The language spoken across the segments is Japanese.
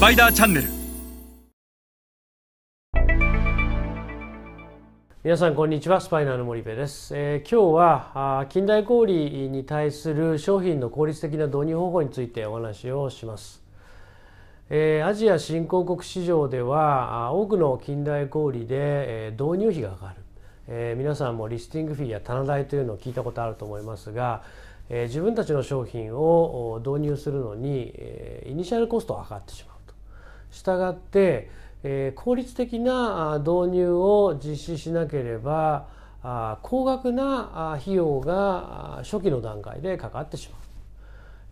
パイダーチャンネル皆さんこんにちは。スパイナーの森部です、えー、今日はあ近代小売に対する商品の効率的な導入方法についてお話をします、えー、アジア新興国市場では多くの近代小売で、えー、導入費がかかる、えー、皆さんもリスティングフィーや棚代というのを聞いたことあると思いますが自分たちの商品を導入するのに、イニシャルコストがかかってしまう。したがって、え効率的な導入を実施しなければ高額な費用が初期の段階でかかってしまう。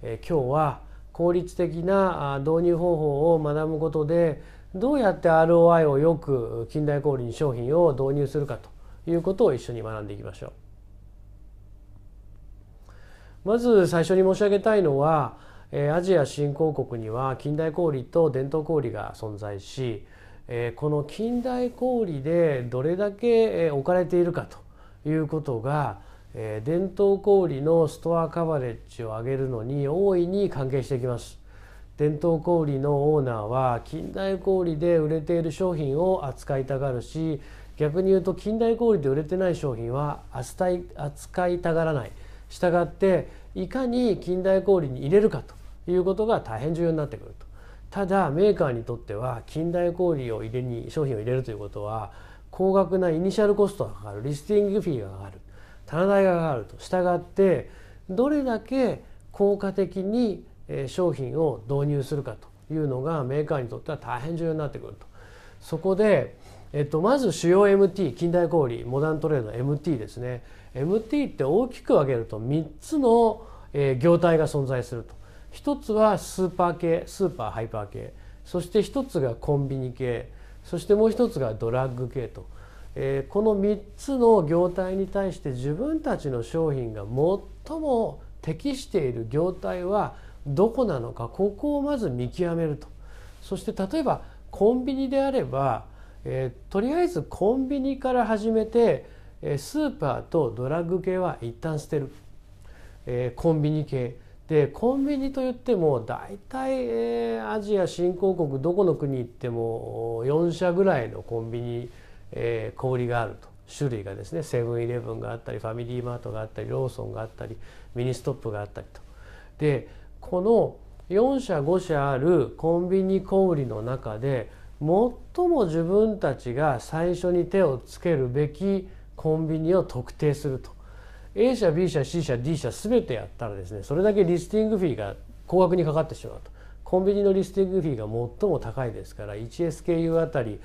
え今日は効率的な導入方法を学ぶことでどうやって ROI をよく近代小売に商品を導入するかということを一緒に学んでいきましょう。まず最初に申し上げたいのはアジア新興国には近代小売と伝統小売が存在しこの近代小売でどれだけ置かれているかということが伝統小売のストアカバレッジを上げるのに大いに関係してきます。伝統小売のオーナーは近代小売で売れている商品を扱いたがるし逆に言うと近代小売で売れてない商品は扱い扱いたがらない。したがっていかに近代小売に入れるかということが大変重要になってくると。ただメーカーにとっては近代小売を入れに商品を入れるということは高額なイニシャルコストがかかるリスティングフィーがかかる棚代がかかると従ってどれだけ効果的に商品を導入するかというのがメーカーにとっては大変重要になってくると。そこでえっと、まず主要 MT 近代小売モダントレードの MT ですね。MT って大きく分けると3つの、えー、業態が存在すると。一つはスーパー系スーパーハイパー系。そして一つがコンビニ系。そしてもう一つがドラッグ系と、えー、この3つの業態に対して自分たちの商品が最も適している業態はどこなのかここをまず見極めると。そして例えばコンビニであればえー、とりあえずコンビニから始めて、えー、スーパーとドラッグ系は一旦捨てる、えー、コンビニ系。でコンビニといっても大体、えー、アジア新興国どこの国行っても4社ぐらいのコンビニ、えー、小売りがあると。種類がですねセブンイレブンがあったりファミリーマートがあったりローソンがあったりミニストップがあったりと。でこの4社5社あるコンビニ小売りの中で最も自分たちが最初に手をつけるべきコンビニを特定すると。A 社 B 社 C 社 D 社全てやったらですねそれだけリスティングフィーが高額にかかってしまうと。コンビニのリスティングフィーが最も高いですから 1SKU あたり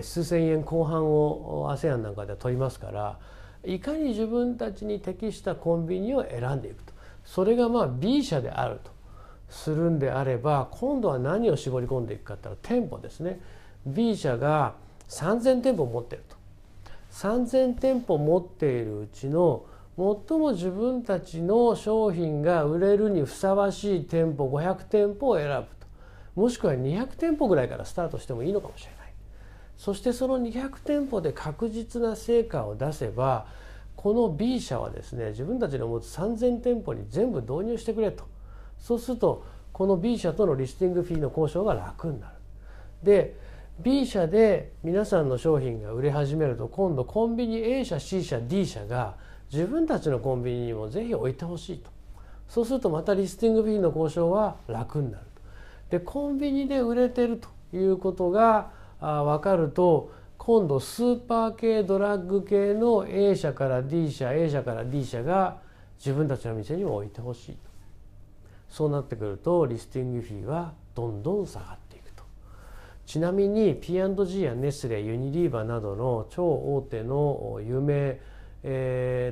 数千円後半を ASEAN なんかでは取りますからいかに自分たちに適したコンビニを選んでいくと。それがまあ B 社であると。するんであれば今度は何を絞り込んでいくかって言ったら店舗ですね。B 社が3,000店舗持ってると。3,000店舗持っているうちの最も自分たちの商品が売れるにふさわしい店舗500店舗を選ぶと。もしくは200店舗ぐらいからスタートしてもいいのかもしれない。そしてその200店舗で確実な成果を出せばこの B 社はですね自分たちの持つ3,000店舗に全部導入してくれと。そうするとこの B 社とのリスティングフィーの交渉が楽になる。で B 社で皆さんの商品が売れ始めると今度コンビニ A 社 C 社 D 社が自分たちのコンビニにもぜひ置いてほしいと。そうするとまたリスティングフィーの交渉は楽になると。でコンビニで売れてるということが分かると今度スーパー系ドラッグ系の A 社から D 社 A 社から D 社が自分たちの店にも置いてほしいと。そうなってくるとリスティングフィーはどんどん下がっていくと。ちなみに P&G やネスレユニリーバなどの超大手の有名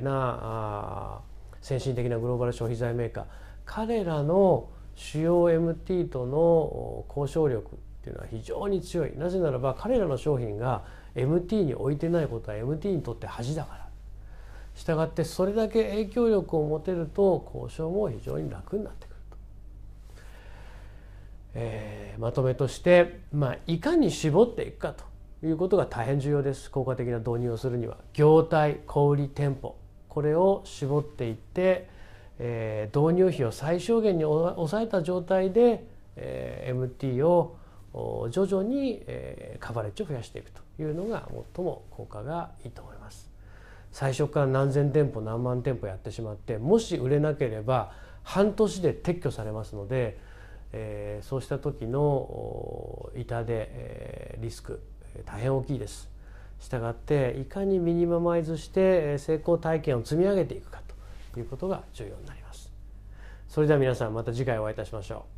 な先進的なグローバル消費財メーカー彼らの主要 MT との交渉力っていうのは非常に強い。なぜならば彼らの商品が MT に置いてないことは MT にとって恥だから。したがってそれだけ影響力を持てると交渉も非常に楽になってくる。えー、まとめとして、まあ、いかに絞っていくかということが大変重要です。効果的な導入をするには。業態小売店舗。これを絞っていって、えー、導入費を最小限に抑えた状態で、えー、MT を徐々にえカバレッジを増やしていくというのが最も効果がいいと思います。最初から何千店舗何万店舗やってしまってもし売れなければ半年で撤去されますので、えー、そうした時の痛手、えー、リスク大変大きいです。したがっていかにミニママイズして成功体験を積み上げていくかということが重要になります。それでは皆さんまた次回お会いいたしましょう。